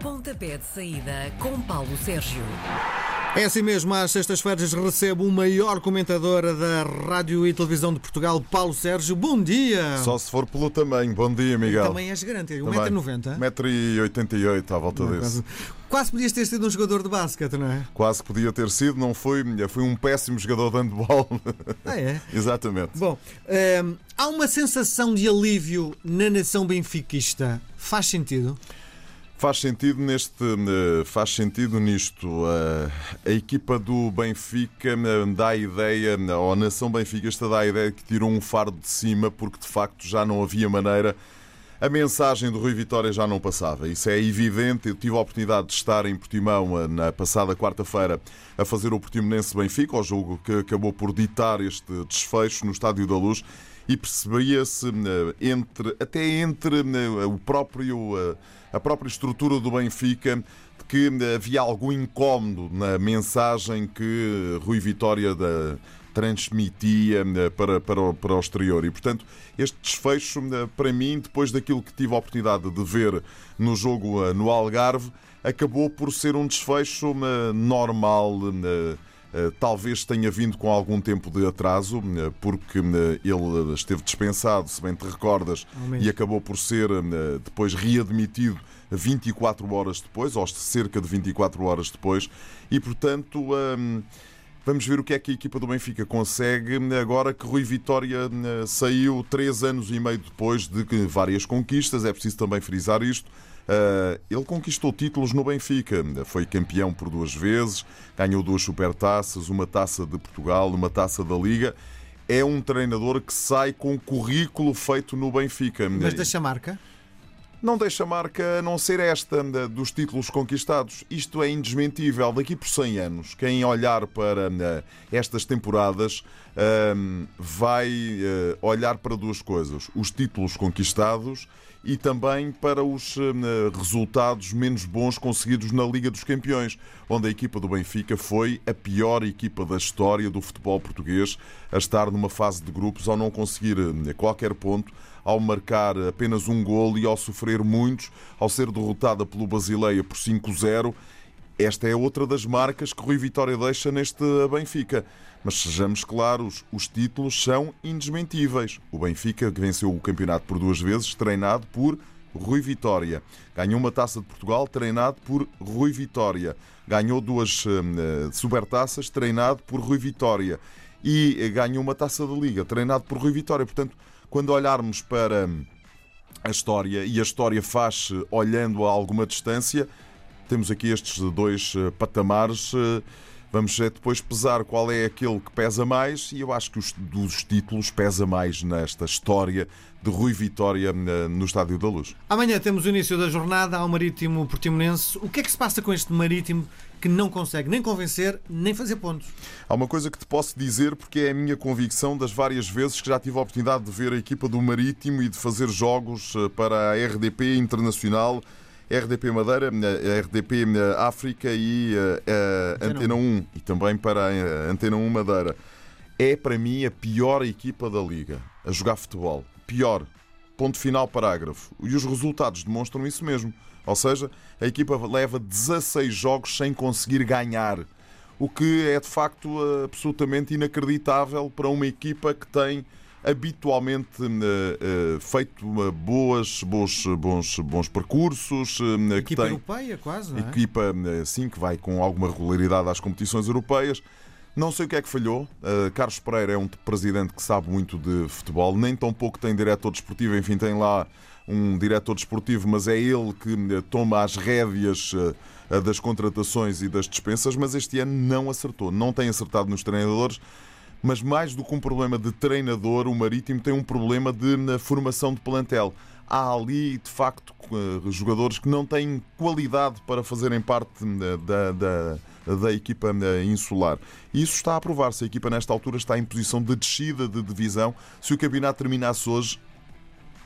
Pontapé de saída com Paulo Sérgio. É assim mesmo, às sextas-feiras recebo o maior comentador da Rádio e Televisão de Portugal, Paulo Sérgio. Bom dia! Só se for pelo tamanho. Bom dia, Miguel. Também és grande, 1,90m. 1,88m à volta Quase, desse. quase podias ter sido um jogador de basquete, não é? Quase podia ter sido, não foi. Fui um péssimo jogador de handball. Ah, é? Exatamente. Bom, hum, há uma sensação de alívio na nação benfiquista. Faz sentido? Faz sentido neste, eh, faz sentido nisto. eh, A equipa do Benfica eh, dá a ideia, ou a nação benfiquista dá a ideia que tirou um fardo de cima porque de facto já não havia maneira. A mensagem do Rui Vitória já não passava. Isso é evidente. Eu tive a oportunidade de estar em Portimão na passada quarta-feira a fazer o Portimonense Benfica, o jogo que acabou por ditar este desfecho no Estádio da Luz e percebia-se eh, entre até entre eh, o próprio eh, a própria estrutura do Benfica que havia algum incómodo na mensagem que Rui Vitória da- transmitia para, para, para o exterior. E, portanto, este desfecho, para mim, depois daquilo que tive a oportunidade de ver no jogo no Algarve, acabou por ser um desfecho normal. Eh, Talvez tenha vindo com algum tempo de atraso, eh, porque eh, ele esteve dispensado, se bem te recordas, e acabou por ser depois readmitido 24 horas depois, ou cerca de 24 horas depois, e portanto. hum, Vamos ver o que é que a equipa do Benfica consegue agora que Rui Vitória eh, saiu três anos e meio depois de várias conquistas. É preciso também frisar isto. Eh, Ele conquistou títulos no Benfica. Foi campeão por duas vezes, ganhou duas supertaças, uma taça de Portugal, uma taça da Liga. É um treinador que sai com currículo feito no Benfica. Mas deixa marca? Não deixa marca a não ser esta dos títulos conquistados. Isto é indesmentível. Daqui por 100 anos, quem olhar para estas temporadas vai eh, olhar para duas coisas: os títulos conquistados e também para os eh, resultados menos bons conseguidos na Liga dos Campeões, onde a equipa do Benfica foi a pior equipa da história do futebol português a estar numa fase de grupos ao não conseguir eh, qualquer ponto ao marcar apenas um golo e ao sofrer muitos, ao ser derrotada pelo Basileia por 5-0. Esta é outra das marcas que Rui Vitória deixa neste Benfica. Mas sejamos claros, os títulos são indesmentíveis. O Benfica que venceu o campeonato por duas vezes, treinado por Rui Vitória. Ganhou uma taça de Portugal, treinado por Rui Vitória. Ganhou duas eh, supertaças, treinado por Rui Vitória. E eh, ganhou uma taça da Liga, treinado por Rui Vitória. Portanto, quando olharmos para hum, a história, e a história faz-se olhando a alguma distância, temos aqui estes dois eh, patamares. eh, Vamos eh, depois pesar qual é aquele que pesa mais, e eu acho que os dos títulos pesa mais nesta história de Rui Vitória no Estádio da Luz. Amanhã temos o início da jornada ao Marítimo Portimonense. O que é que se passa com este Marítimo que não consegue nem convencer, nem fazer pontos? Há uma coisa que te posso dizer, porque é a minha convicção das várias vezes que já tive a oportunidade de ver a equipa do Marítimo e de fazer jogos para a RDP Internacional, RDP Madeira, a RDP África e eh, Antena Antena 1 e também para a Antena 1 Madeira. É para mim a pior equipa da Liga a jogar futebol. Pior. Ponto final, parágrafo. E os resultados demonstram isso mesmo. Ou seja, a equipa leva 16 jogos sem conseguir ganhar. O que é de facto absolutamente inacreditável para uma equipa que tem habitualmente eh, eh, feito eh, boas, bons, bons, bons percursos, que Equipa tem europeia, quase, não é? equipa sim que vai com alguma regularidade às competições europeias. Não sei o que é que falhou. Uh, Carlos Pereira é um presidente que sabe muito de futebol, nem tão pouco tem diretor desportivo, enfim, tem lá um diretor desportivo, mas é ele que eh, toma as rédeas eh, das contratações e das dispensas, mas este ano não acertou, não tem acertado nos treinadores. Mas mais do que um problema de treinador, o Marítimo tem um problema de na formação de plantel. Há ali, de facto, eh, jogadores que não têm qualidade para fazerem parte eh, da, da, da equipa eh, insular. Isso está a provar-se. A equipa, nesta altura, está em posição de descida de divisão. Se o campeonato terminasse hoje,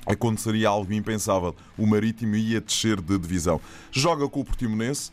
aconteceria algo impensável. O Marítimo ia descer de divisão. Joga com o Portimonense.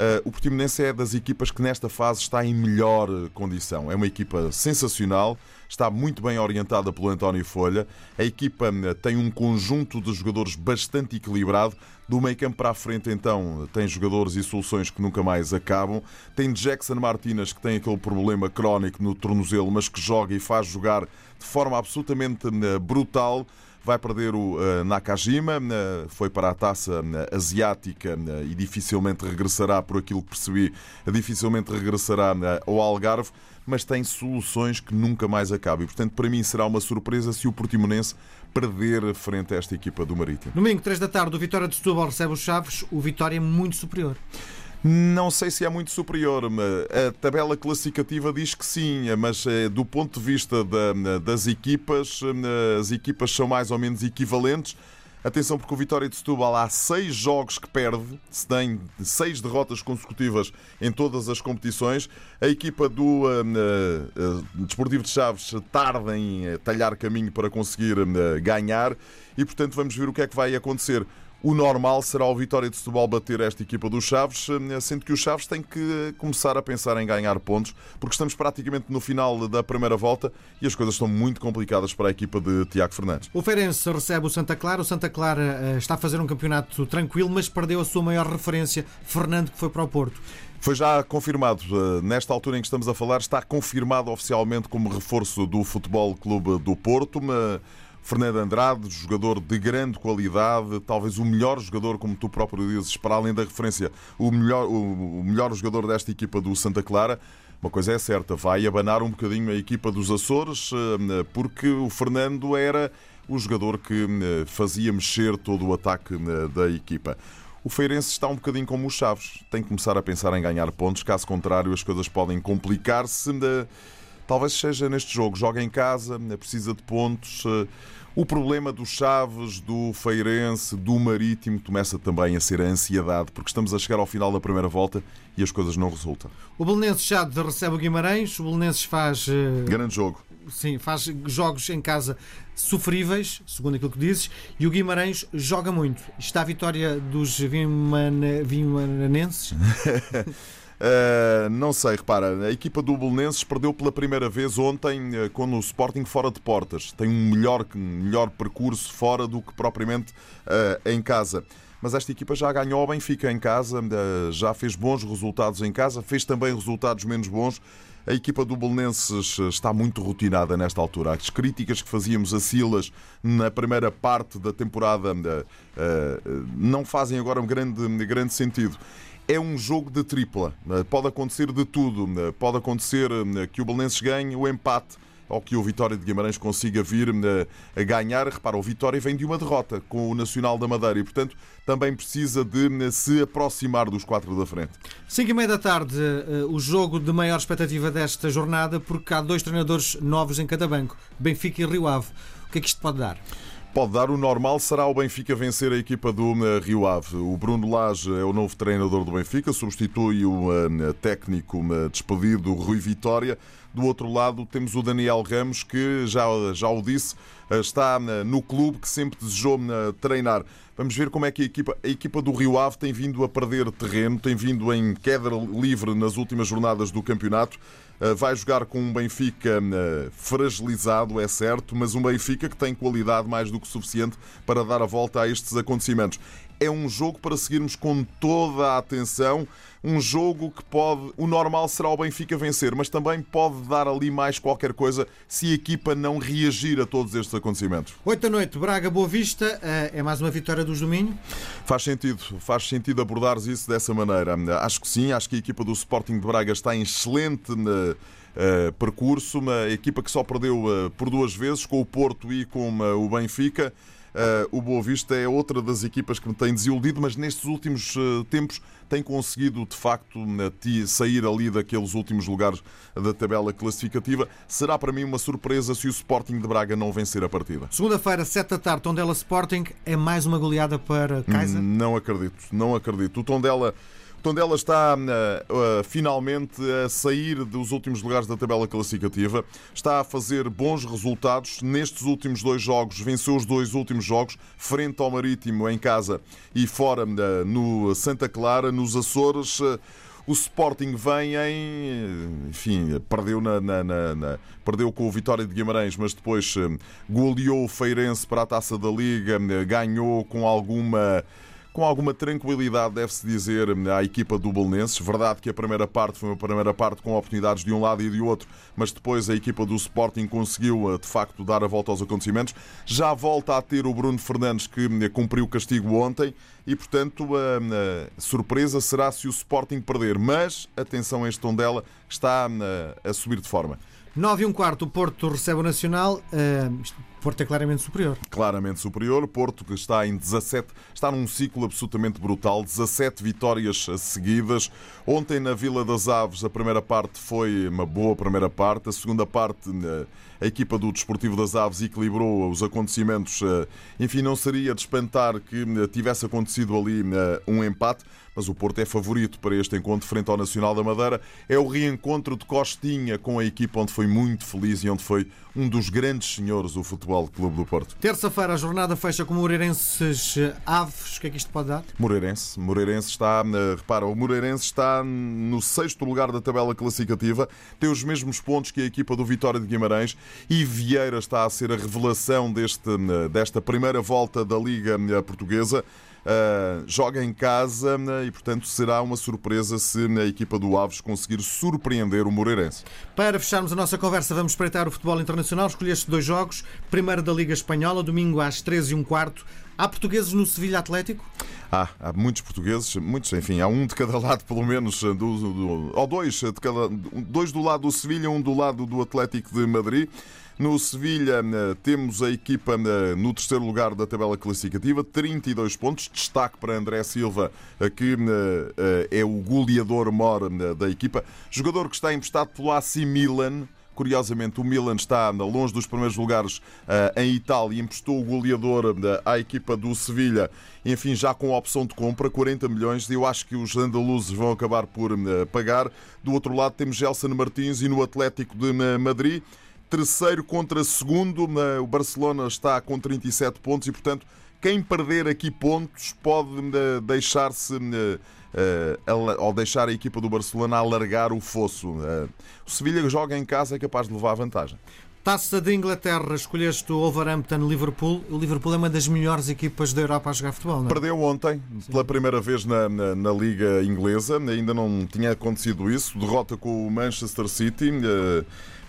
Uh, o Portimonense é das equipas que nesta fase está em melhor condição. É uma equipa sensacional, está muito bem orientada pelo António Folha. A equipa tem um conjunto de jogadores bastante equilibrado. Do meio campo para a frente, então, tem jogadores e soluções que nunca mais acabam. Tem Jackson Martínez, que tem aquele problema crónico no tornozelo, mas que joga e faz jogar de forma absolutamente brutal vai perder o uh, Nakajima, uh, foi para a taça uh, asiática e dificilmente regressará, por aquilo que percebi, dificilmente regressará ao Algarve, mas tem soluções que nunca mais acabam. E, portanto, para mim será uma surpresa se o Portimonense perder frente a esta equipa do Marítimo. Domingo, 3 da tarde, o Vitória de Setúbal recebe os Chaves, o Vitória é muito superior. Não sei se é muito superior. A tabela classificativa diz que sim, mas eh, do ponto de vista das equipas, eh, as equipas são mais ou menos equivalentes. Atenção, porque o Vitória de Setúbal há seis jogos que perde, se tem seis derrotas consecutivas em todas as competições. A equipa do uh, uh, Desportivo de Chaves tarda em talhar caminho para conseguir uh, ganhar e, portanto, vamos ver o que é que vai acontecer. O normal será o Vitória de Setúbal bater esta equipa dos Chaves, eh, sendo que os Chaves têm que começar a pensar em ganhar pontos, porque estamos praticamente no final da primeira volta e as coisas estão muito complicadas para a equipa de Tiago Fernandes. O Feirense recebe o Santa Clara. O Santa Clara eh, está a fazer um campeonato tranquilo, mas perdeu a sua maior referência, Fernando, que foi para o Porto. Foi já confirmado, eh, nesta altura em que estamos a falar, está confirmado oficialmente como reforço do Futebol Clube do Porto. Fernando Andrade, jogador de grande qualidade, talvez o melhor jogador, como tu próprio dizes, para além da referência, o melhor, o melhor jogador desta equipa do Santa Clara. Uma coisa é certa, vai abanar um bocadinho a equipa dos Açores, eh, porque o Fernando era o jogador que eh, fazia mexer todo o ataque eh, da equipa. O Feirense está um bocadinho como os Chaves, tem que começar a pensar em ganhar pontos, caso contrário, as coisas podem complicar-se. Talvez seja neste jogo. Joga em casa, precisa de pontos. Eh, o problema dos Chaves, do Feirense, do Marítimo começa também a ser a ansiedade, porque estamos a chegar ao final da primeira volta e as coisas não resultam. O Belenenses já recebe o Guimarães, o Belenenses faz. Uh... Grande jogo. Sim, faz jogos em casa sofríveis, segundo aquilo que dizes, e o Guimarães joga muito. Está a vitória dos Vimanenses? Uh, não sei, repara, a equipa do Belenenses perdeu pela primeira vez ontem uh, com o Sporting fora de portas. Tem um melhor, melhor percurso fora do que propriamente uh, em casa. Mas esta equipa já ganhou ao Benfica em casa, já fez bons resultados em casa, fez também resultados menos bons. A equipa do Belenenses está muito rotinada nesta altura. As críticas que fazíamos a Silas na primeira parte da temporada não fazem agora um grande, grande sentido é um jogo de tripla. Eh, pode acontecer de tudo. Eh, pode acontecer eh, que o Belenenses ganhe o empate ou que o Vitória de Guimarães consiga vir a ganhar. Repara, o Vitória vem de uma derrota com o Nacional da Madeira e, portanto, também precisa de se aproximar dos quatro da frente. 5 e meia da tarde, o jogo de maior expectativa desta jornada, porque há dois treinadores novos em cada banco, Benfica e Rio Ave. O que é que isto pode dar? Pode dar. O normal será o Benfica vencer a equipa do eh, Rio Ave. O Bruno Lage é o novo treinador do Benfica, substitui o eh, técnico eh, despedido Rui Vitória. Do outro lado temos o Daniel Ramos, que já, já o disse, está no clube que sempre desejou treinar. Vamos ver como é que a equipa, a equipa do Rio Ave tem vindo a perder terreno, tem vindo em queda livre nas últimas jornadas do campeonato. Eh, vai jogar com um Benfica eh, fragilizado, é certo, mas um Benfica que tem qualidade mais do que suficiente para dar a volta a estes acontecimentos é um jogo para seguirmos com toda a atenção. Um jogo que pode. O normal será o Benfica vencer, mas também pode dar ali mais qualquer coisa se a equipa não reagir a todos estes acontecimentos. 8 da noite, Braga Boa Vista. Eh, é mais uma vitória do Domínio? Faz sentido, faz sentido abordares isso dessa maneira. Acho que sim, acho que a equipa do Sporting de Braga está em excelente. Uh, percurso, uma equipa que só perdeu uh, por duas vezes, com o Porto e com uh, o Benfica. Uh, o Boa Vista é outra das equipas que me tem desiludido, mas nestes últimos uh, tempos tem conseguido de facto uh, sair ali daqueles últimos lugares da tabela classificativa. Será para mim uma surpresa se o Sporting de Braga não vencer a partida. Segunda-feira, 7 da tarde, Tondela Sporting é mais uma goleada para Kaiser? Não acredito, não acredito. O Tondela Tondela está uh, uh, finalmente a sair dos últimos lugares da tabela classificativa, está a fazer bons resultados. Nestes últimos dois jogos, venceu os dois últimos jogos, frente ao Marítimo em casa e fora uh, no Santa Clara, nos Açores. O Sporting vem em. Enfim, perdeu, na, na, na, na, perdeu com o Vitória de Guimarães, mas depois goleou o Feirense para a taça da Liga, ganhou com alguma com alguma tranquilidade, deve-se dizer, à equipa do Bolonenses. Verdade que a primeira parte foi uma primeira parte com oportunidades de um lado e de outro, mas depois a equipa do Sporting conseguiu, eh, de facto, dar a volta aos acontecimentos. Já volta a ter o Bruno Fernandes, que eh, cumpriu o castigo ontem, e, portanto, a, a surpresa será se o Sporting perder. Mas, atenção este tom dela, está a subir de forma. 9 e um quarto, o Porto recebe o Nacional. Uh, Porto é claramente superior. Claramente superior. Porto que está em 17, está num ciclo absolutamente brutal. 17 vitórias seguidas. Ontem na Vila das Aves a primeira parte foi uma boa primeira parte. A segunda parte a equipa do Desportivo das Aves equilibrou os acontecimentos. Eh, enfim, não seria de espantar que eh, tivesse acontecido ali eh, um empate mas o Porto é favorito para este encontro frente ao Nacional da Madeira. É o reencontro de Costinha com a equipa onde foi muito feliz e onde foi um dos grandes senhores do Futebol Clube do Porto. Terça-feira a jornada fecha com o Moreirenses Aves. O que é que isto pode dar? Moreirense. Moreirense está, eh, repara, o Moreirense está no sexto lugar da tabela classificativa, tem os mesmos pontos que a equipa do Vitória de Guimarães e Vieira está a ser a revelação deste, eh, desta primeira volta da Liga eh, Portuguesa. Uh, joga em casa né, e, portanto, será uma surpresa se a equipa do Aves conseguir surpreender o Moreirense. Para fecharmos a nossa conversa, vamos espreitar o futebol internacional. Escolheste dois jogos. Primeiro da Liga Espanhola, domingo às 13 e um quarto. Há portugueses no Sevilha Atlético? Há, há muitos portugueses, muitos, enfim, há um de cada lado, pelo menos, do, do, ou dois, de cada, dois do lado do Sevilha, um do lado do Atlético de Madrid. No Sevilha eh, temos a equipa eh, no terceiro lugar da tabela classificativa, 32 pontos. Destaque para André Silva, eh, que é o goleador mor da equipa. Jogador que está emprestado pelo AC Milan. Curiosamente, o Milan está longe dos primeiros lugares em Itália e emprestou o goleador à equipa do Sevilha, enfim, já com opção de compra, 40 milhões. Eu acho que os andaluzes vão acabar por pagar. Do outro lado, temos Gelson Martins e no Atlético de Madrid terceiro contra segundo. O Barcelona está com 37 pontos e, portanto, quem perder aqui pontos pode eh, deixar-se eh, ou deixar a equipa do Barcelona alargar o fosso. Eh, o Sevilha joga em casa é capaz de levar vantagem. Taça de Inglaterra, escolheste o Wolverhampton-Liverpool. O Liverpool é uma das melhores equipas da Europa a jogar futebol, não é? Perdeu ontem, Sim. pela primeira vez na, na, na, Liga Inglesa. Ainda não tinha acontecido isso. Derrota com o Manchester City.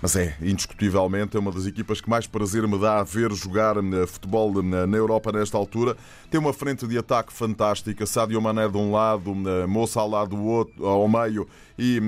Mas é, indiscutivelmente, é uma das equipas que mais prazer me dá a ver jogar eh, futebol eh, na Europa nesta altura. Tem uma frente de ataque fantástica, Sadio Mané de um lado, eh, Moça ao do outro, ao meio e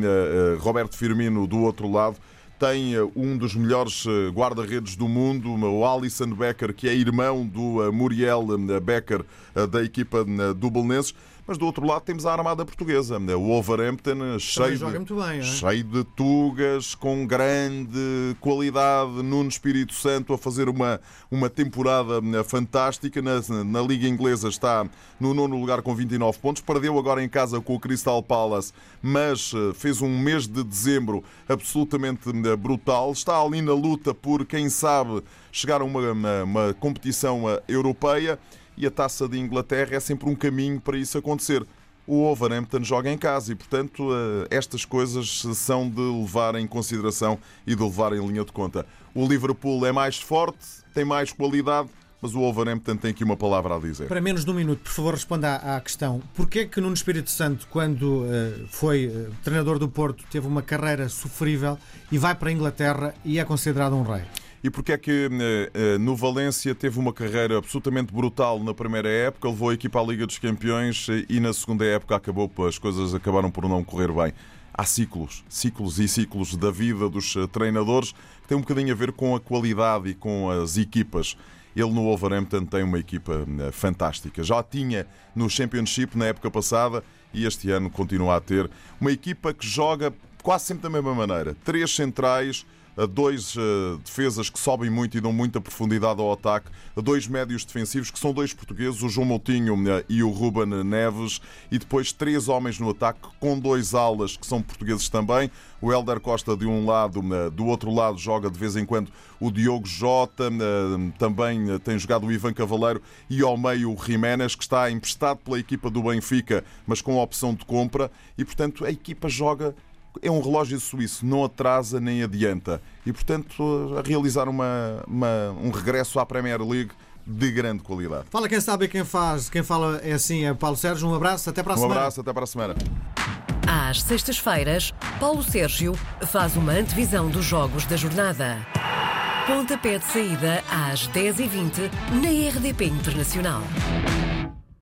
Roberto Firmino do outro lado tem um dos melhores guarda-redes do mundo, o Alisson Becker, que é irmão do Muriel Becker da equipa do Belenenses. Mas do outro lado temos a armada portuguesa, o Wolverhampton, cheio de, bem, é? cheio de tugas, com grande qualidade, Nuno Espírito Santo a fazer uma, uma temporada eh, fantástica. Na, na Liga Inglesa está no nono lugar com 29 pontos, perdeu agora em casa com o Crystal Palace, mas eh, fez um mês de dezembro absolutamente eh, brutal. Está ali na luta por, quem sabe, chegar a uma, uma, uma competição europeia e a taça de Inglaterra é sempre um caminho para isso acontecer. O Wolverhampton joga em casa e, portanto, eh, estas coisas são de levar em consideração e de levar em linha de conta. O Liverpool é mais forte, tem mais qualidade, mas o Wolverhampton tem aqui uma palavra a dizer. Para menos de um minuto, por favor, responda à, questão. Porquê que Nuno Espírito Santo, quando uh, foi uh, treinador do Porto, teve uma carreira sofrível e vai para a Inglaterra e é considerado um rei? E porque é que eh, eh, no Valência teve uma carreira absolutamente brutal na primeira época, levou a equipa à Liga dos Campeões eh, e na segunda época acabou, as coisas acabaram por não correr bem. Há ciclos, ciclos e ciclos da vida dos treinadores que têm um bocadinho a ver com a qualidade e com as equipas. Ele no Wolverhampton tem uma equipa fantástica. Já tinha no Championship na época passada e este ano continua a ter uma equipa que joga quase sempre da mesma maneira. Três centrais, dois uh, defesas que sobem muito e dão muita profundidade ao ataque, dois médios defensivos que são dois portugueses, o João Moutinho uh, e o Ruben Neves, e depois três homens no ataque com dois alas que são portugueses também. O Helder Costa de um lado, uh, do outro lado joga de vez em quando o Diogo Jota, também tem jogado o Ivan Cavaleiro e ao meio o Jiménez, que está emprestado pela equipa do Benfica, mas com opção de compra, e portanto a equipa joga é um relógio suíço, não atrasa nem adianta. E, portanto, a realizar uma, uma, um regresso à Premier League de grande qualidade. Fala quem sabe quem faz, quem fala é assim, é Paulo Sérgio. Um abraço, até para a um semana. Um abraço, até para a semana. Às sextas-feiras, Paulo Sérgio faz uma antevisão dos jogos da jornada. Pontapé de saída às 10h20 na RDP Internacional.